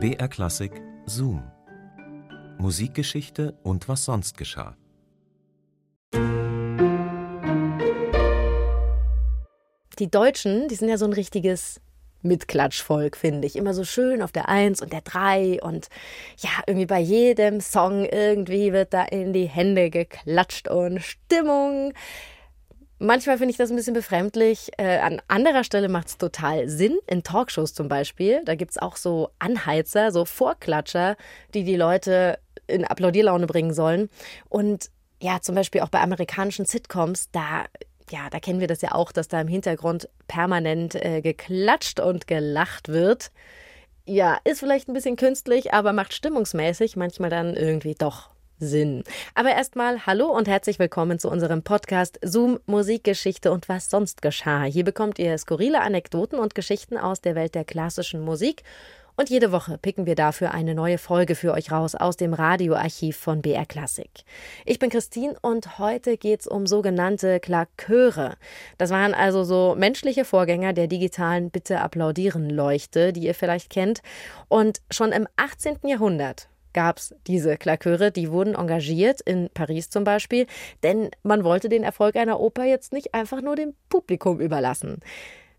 BR Klassik Zoom. Musikgeschichte und was sonst geschah. Die Deutschen, die sind ja so ein richtiges Mitklatschvolk, finde ich. Immer so schön auf der Eins und der Drei und ja, irgendwie bei jedem Song irgendwie wird da in die Hände geklatscht und Stimmung. Manchmal finde ich das ein bisschen befremdlich. Äh, an anderer Stelle macht es total Sinn. In Talkshows zum Beispiel. Da gibt es auch so Anheizer, so Vorklatscher, die die Leute in Applaudierlaune bringen sollen. Und ja, zum Beispiel auch bei amerikanischen Sitcoms, da ja, da kennen wir das ja auch, dass da im Hintergrund permanent äh, geklatscht und gelacht wird. Ja, ist vielleicht ein bisschen künstlich, aber macht stimmungsmäßig manchmal dann irgendwie doch Sinn. Aber erstmal hallo und herzlich willkommen zu unserem Podcast Zoom Musikgeschichte und was sonst geschah. Hier bekommt ihr skurrile Anekdoten und Geschichten aus der Welt der klassischen Musik und jede Woche picken wir dafür eine neue Folge für euch raus aus dem Radioarchiv von BR Classic. Ich bin Christine und heute geht's um sogenannte Klaköre. Das waren also so menschliche Vorgänger der digitalen Bitte applaudieren Leuchte, die ihr vielleicht kennt. Und schon im 18. Jahrhundert gab's diese Klaköre, die wurden engagiert, in Paris zum Beispiel, denn man wollte den Erfolg einer Oper jetzt nicht einfach nur dem Publikum überlassen.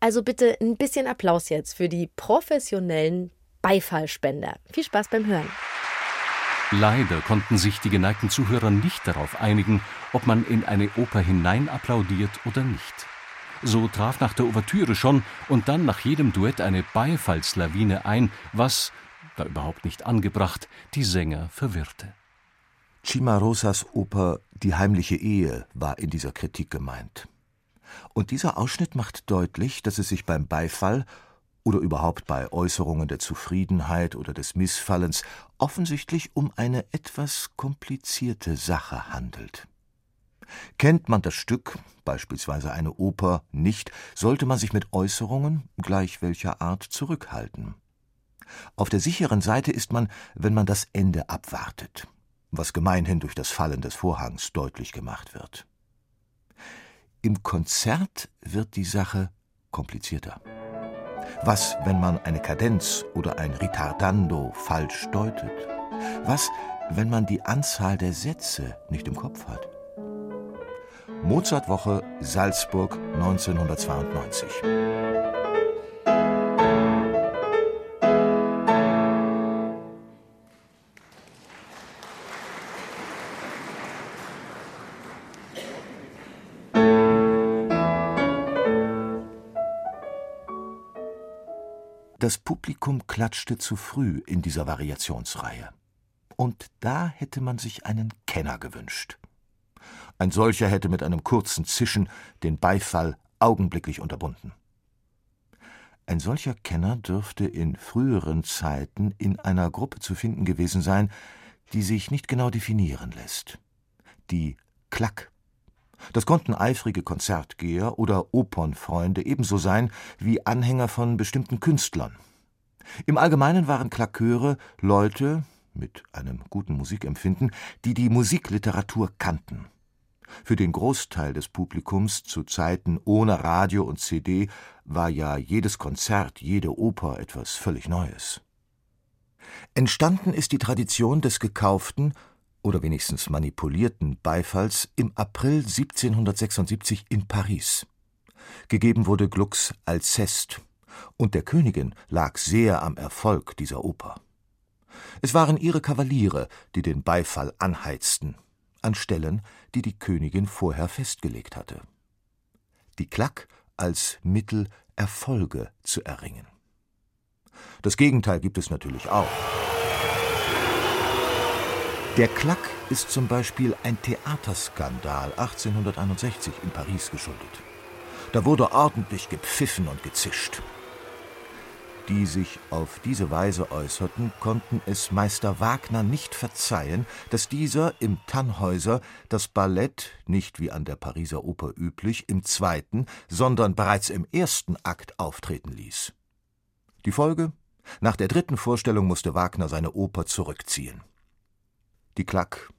Also bitte ein bisschen Applaus jetzt für die professionellen Beifallspender. Viel Spaß beim Hören. Leider konnten sich die geneigten Zuhörer nicht darauf einigen, ob man in eine Oper hinein applaudiert oder nicht. So traf nach der Ouvertüre schon und dann nach jedem Duett eine Beifallslawine ein, was, da überhaupt nicht angebracht, die Sänger verwirrte. Cimarosas Oper Die heimliche Ehe war in dieser Kritik gemeint. Und dieser Ausschnitt macht deutlich, dass es sich beim Beifall oder überhaupt bei Äußerungen der Zufriedenheit oder des Missfallens offensichtlich um eine etwas komplizierte Sache handelt. Kennt man das Stück, beispielsweise eine Oper, nicht, sollte man sich mit Äußerungen, gleich welcher Art, zurückhalten. Auf der sicheren Seite ist man, wenn man das Ende abwartet, was gemeinhin durch das Fallen des Vorhangs deutlich gemacht wird. Im Konzert wird die Sache komplizierter. Was, wenn man eine Kadenz oder ein Ritardando falsch deutet? Was, wenn man die Anzahl der Sätze nicht im Kopf hat? Mozartwoche Salzburg 1992. Das Publikum klatschte zu früh in dieser Variationsreihe. Und da hätte man sich einen Kenner gewünscht. Ein solcher hätte mit einem kurzen Zischen den Beifall augenblicklich unterbunden. Ein solcher Kenner dürfte in früheren Zeiten in einer Gruppe zu finden gewesen sein, die sich nicht genau definieren lässt. Die Klack. Das konnten eifrige Konzertgeher oder Opernfreunde ebenso sein wie Anhänger von bestimmten Künstlern. Im Allgemeinen waren Klaköre Leute mit einem guten Musikempfinden, die die Musikliteratur kannten. Für den Großteil des Publikums zu Zeiten ohne Radio und CD war ja jedes Konzert, jede Oper etwas völlig Neues. Entstanden ist die Tradition des gekauften oder wenigstens manipulierten Beifalls im April 1776 in Paris. Gegeben wurde Glucks Alceste, und der Königin lag sehr am Erfolg dieser Oper. Es waren ihre Kavaliere, die den Beifall anheizten, an Stellen, die die Königin vorher festgelegt hatte. Die Klack als Mittel, Erfolge zu erringen. Das Gegenteil gibt es natürlich auch. Der Klack ist zum Beispiel ein Theaterskandal 1861 in Paris geschuldet. Da wurde ordentlich gepfiffen und gezischt. Die sich auf diese Weise äußerten, konnten es Meister Wagner nicht verzeihen, dass dieser im Tannhäuser das Ballett nicht wie an der Pariser Oper üblich im zweiten, sondern bereits im ersten Akt auftreten ließ. Die Folge? Nach der dritten Vorstellung musste Wagner seine Oper zurückziehen. Die Klack,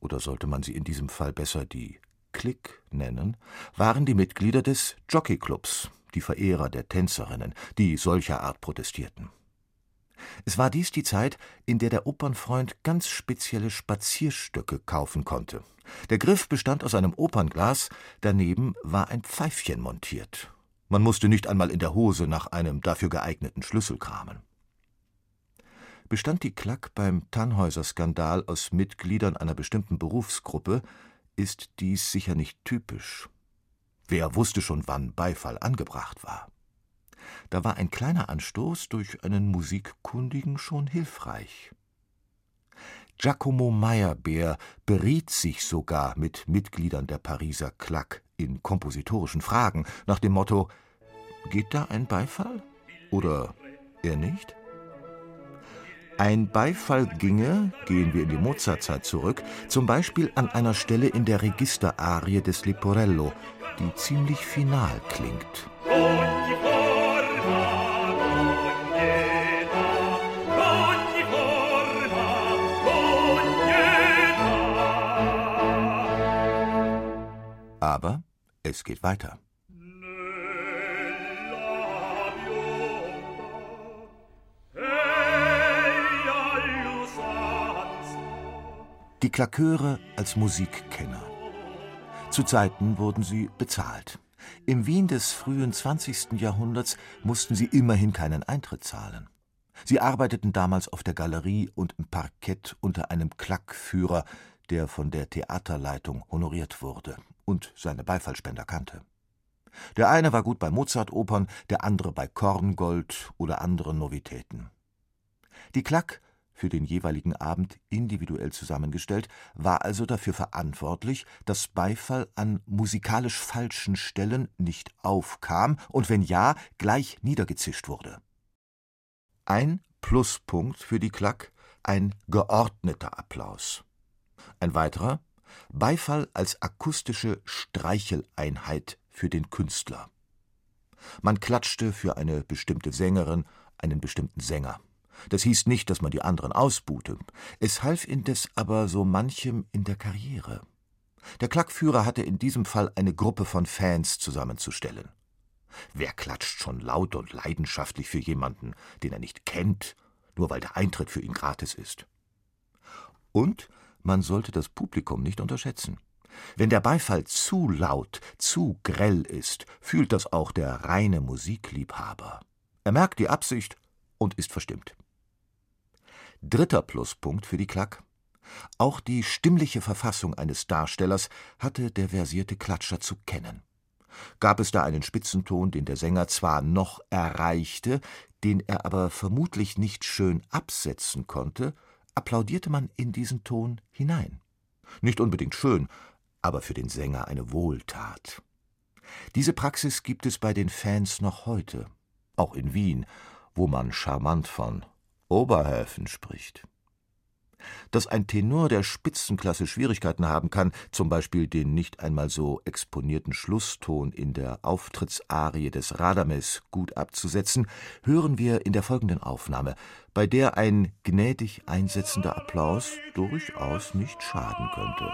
oder sollte man sie in diesem Fall besser die Klick nennen, waren die Mitglieder des Jockeyclubs, die Verehrer der Tänzerinnen, die solcher Art protestierten. Es war dies die Zeit, in der der Opernfreund ganz spezielle Spazierstöcke kaufen konnte. Der Griff bestand aus einem Opernglas, daneben war ein Pfeifchen montiert. Man musste nicht einmal in der Hose nach einem dafür geeigneten Schlüssel kramen. Bestand die Klack beim Tannhäuser-Skandal aus Mitgliedern einer bestimmten Berufsgruppe, ist dies sicher nicht typisch. Wer wusste schon, wann Beifall angebracht war? Da war ein kleiner Anstoß durch einen Musikkundigen schon hilfreich. Giacomo Meyerbeer beriet sich sogar mit Mitgliedern der Pariser Klack in kompositorischen Fragen nach dem Motto: Geht da ein Beifall? Oder er nicht? Ein Beifall ginge, gehen wir in die Mozartzeit zurück, zum Beispiel an einer Stelle in der Registerarie des Leporello, die ziemlich final klingt. Aber es geht weiter. Die Klaköre als Musikkenner. Zu Zeiten wurden sie bezahlt. Im Wien des frühen 20. Jahrhunderts mussten sie immerhin keinen Eintritt zahlen. Sie arbeiteten damals auf der Galerie und im Parkett unter einem Klackführer, der von der Theaterleitung honoriert wurde und seine Beifallspender kannte. Der eine war gut bei Mozart-Opern, der andere bei Korngold oder anderen Novitäten. Die Klack für den jeweiligen Abend individuell zusammengestellt, war also dafür verantwortlich, dass Beifall an musikalisch falschen Stellen nicht aufkam und wenn ja, gleich niedergezischt wurde. Ein Pluspunkt für die Klack, ein geordneter Applaus. Ein weiterer, Beifall als akustische Streicheleinheit für den Künstler. Man klatschte für eine bestimmte Sängerin, einen bestimmten Sänger. Das hieß nicht, dass man die anderen ausbuhte. Es half indes aber so manchem in der Karriere. Der Klackführer hatte in diesem Fall eine Gruppe von Fans zusammenzustellen. Wer klatscht schon laut und leidenschaftlich für jemanden, den er nicht kennt, nur weil der Eintritt für ihn gratis ist? Und man sollte das Publikum nicht unterschätzen. Wenn der Beifall zu laut, zu grell ist, fühlt das auch der reine Musikliebhaber. Er merkt die Absicht und ist verstimmt. Dritter Pluspunkt für die Klack. Auch die stimmliche Verfassung eines Darstellers hatte der versierte Klatscher zu kennen. Gab es da einen Spitzenton, den der Sänger zwar noch erreichte, den er aber vermutlich nicht schön absetzen konnte, applaudierte man in diesen Ton hinein. Nicht unbedingt schön, aber für den Sänger eine Wohltat. Diese Praxis gibt es bei den Fans noch heute, auch in Wien, wo man charmant von Oberhäfen spricht. Dass ein Tenor der Spitzenklasse Schwierigkeiten haben kann, zum Beispiel den nicht einmal so exponierten Schlusston in der Auftrittsarie des Radames gut abzusetzen, hören wir in der folgenden Aufnahme, bei der ein gnädig einsetzender Applaus durchaus nicht schaden könnte.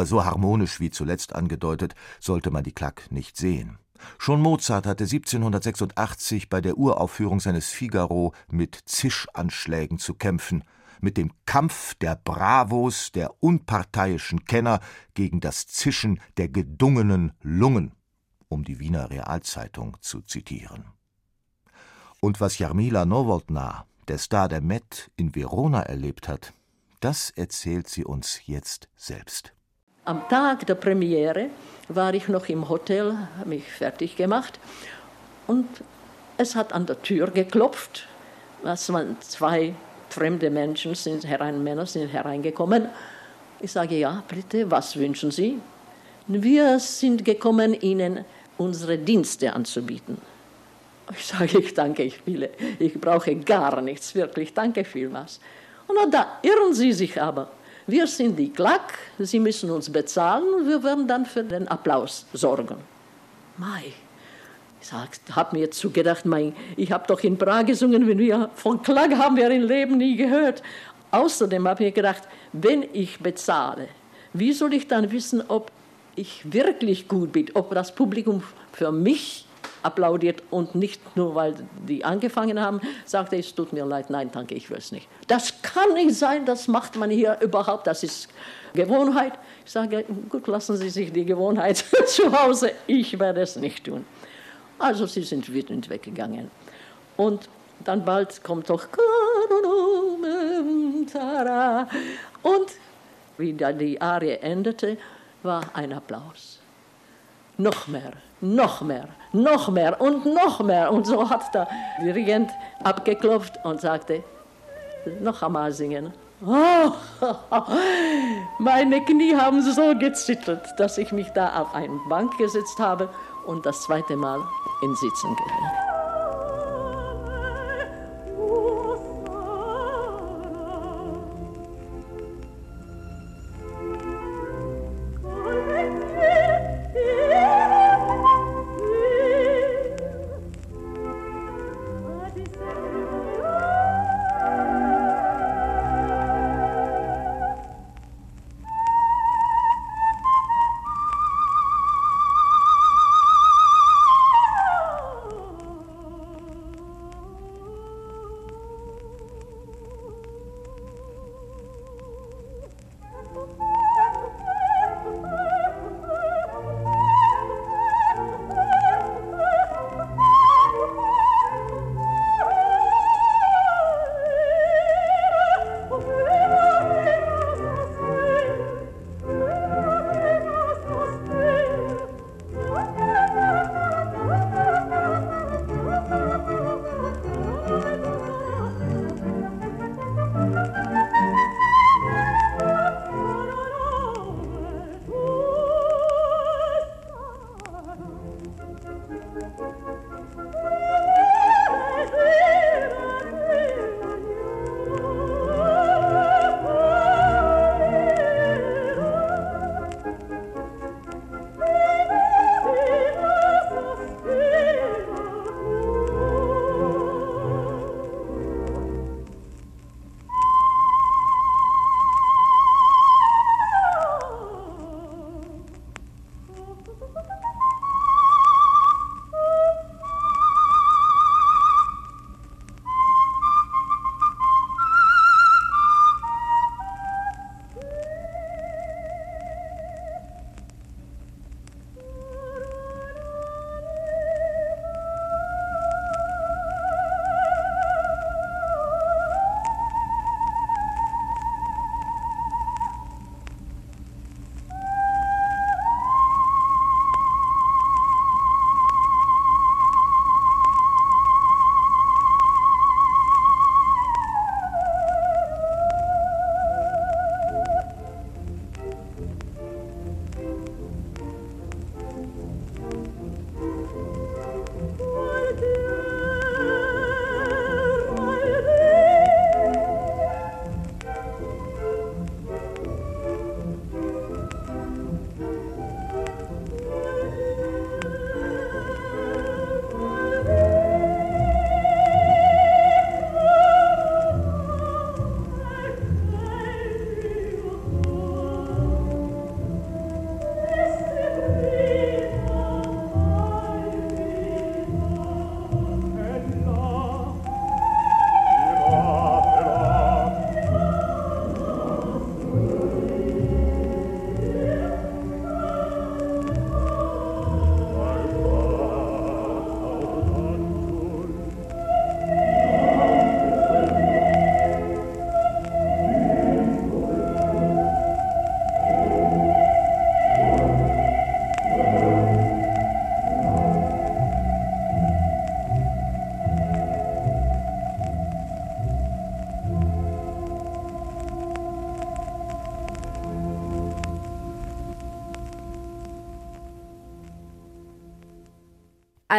Aber so harmonisch wie zuletzt angedeutet, sollte man die Klack nicht sehen. Schon Mozart hatte 1786 bei der Uraufführung seines Figaro mit Zischanschlägen zu kämpfen, mit dem Kampf der Bravos, der unparteiischen Kenner gegen das Zischen der gedungenen Lungen, um die Wiener Realzeitung zu zitieren. Und was Jarmila Nowotna, der Star der Met, in Verona erlebt hat, das erzählt sie uns jetzt selbst. Am Tag der Premiere war ich noch im Hotel, habe mich fertig gemacht und es hat an der Tür geklopft. Es waren zwei fremde Menschen, sind herein, Männer sind hereingekommen. Ich sage, ja, bitte, was wünschen Sie? Wir sind gekommen, Ihnen unsere Dienste anzubieten. Ich sage, ich danke, ich will, ich brauche gar nichts, wirklich, danke vielmals. Und da irren Sie sich aber. Wir sind die Klack, Sie müssen uns bezahlen wir werden dann für den Applaus sorgen. Mai, Ich habe mir zugedacht, mein, ich habe doch in Prag gesungen, wenn wir von Klang haben wir im Leben nie gehört. Außerdem habe ich gedacht, wenn ich bezahle, wie soll ich dann wissen, ob ich wirklich gut bin, ob das Publikum für mich applaudiert und nicht nur, weil die angefangen haben, sagte, es tut mir leid, nein, danke, ich will es nicht. Das kann nicht sein, das macht man hier überhaupt, das ist Gewohnheit. Ich sage, gut, lassen Sie sich die Gewohnheit zu Hause, ich werde es nicht tun. Also sie sind wütend weggegangen. Und dann bald kommt doch und wie dann die Arie endete, war ein Applaus. Noch mehr, noch mehr, noch mehr und noch mehr. Und so hat der Dirigent abgeklopft und sagte, noch einmal singen. Oh, meine Knie haben so gezittert, dass ich mich da auf eine Bank gesetzt habe und das zweite Mal in Sitzen gehe.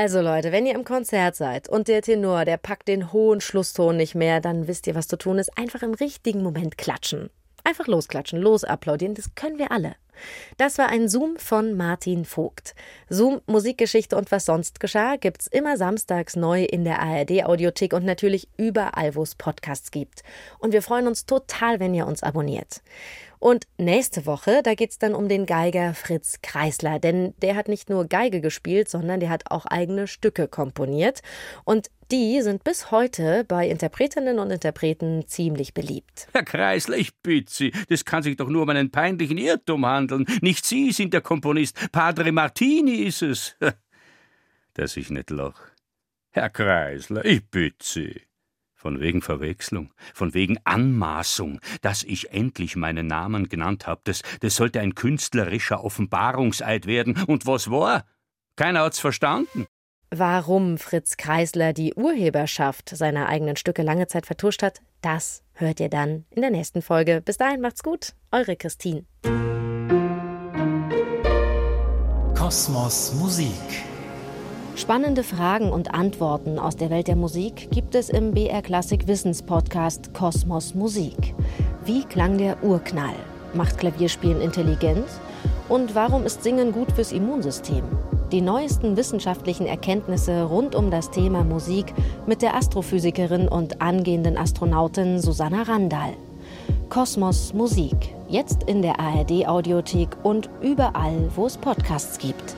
Also Leute, wenn ihr im Konzert seid und der Tenor, der packt den hohen Schlusston nicht mehr, dann wisst ihr, was zu tun ist. Einfach im richtigen Moment klatschen. Einfach losklatschen, losapplaudieren, das können wir alle. Das war ein Zoom von Martin Vogt. Zoom, Musikgeschichte und was sonst geschah, gibt's immer samstags neu in der ARD-Audiothek und natürlich überall, wo es Podcasts gibt. Und wir freuen uns total, wenn ihr uns abonniert. Und nächste Woche, da geht's dann um den Geiger Fritz Kreisler, denn der hat nicht nur Geige gespielt, sondern der hat auch eigene Stücke komponiert. Und die sind bis heute bei Interpretinnen und Interpreten ziemlich beliebt. Herr Kreisler, ich bitte Sie, das kann sich doch nur um einen peinlichen Irrtum handeln. Nicht Sie sind der Komponist, Padre Martini ist es. Dass ich nicht lach. Herr Kreisler, ich bitte Sie. Von wegen Verwechslung, von wegen Anmaßung, dass ich endlich meinen Namen genannt habe, das, das sollte ein künstlerischer Offenbarungseid werden. Und was war? Keiner hat's verstanden. Warum Fritz Kreisler die Urheberschaft seiner eigenen Stücke lange Zeit vertuscht hat, das hört ihr dann in der nächsten Folge. Bis dahin macht's gut, eure Christine. Kosmos Musik Spannende Fragen und Antworten aus der Welt der Musik gibt es im BR Klassik Wissenspodcast Kosmos Musik. Wie klang der Urknall? Macht Klavierspielen intelligent? Und warum ist Singen gut fürs Immunsystem? Die neuesten wissenschaftlichen Erkenntnisse rund um das Thema Musik mit der Astrophysikerin und angehenden Astronautin Susanna Randall. Kosmos Musik, jetzt in der ARD Audiothek und überall, wo es Podcasts gibt.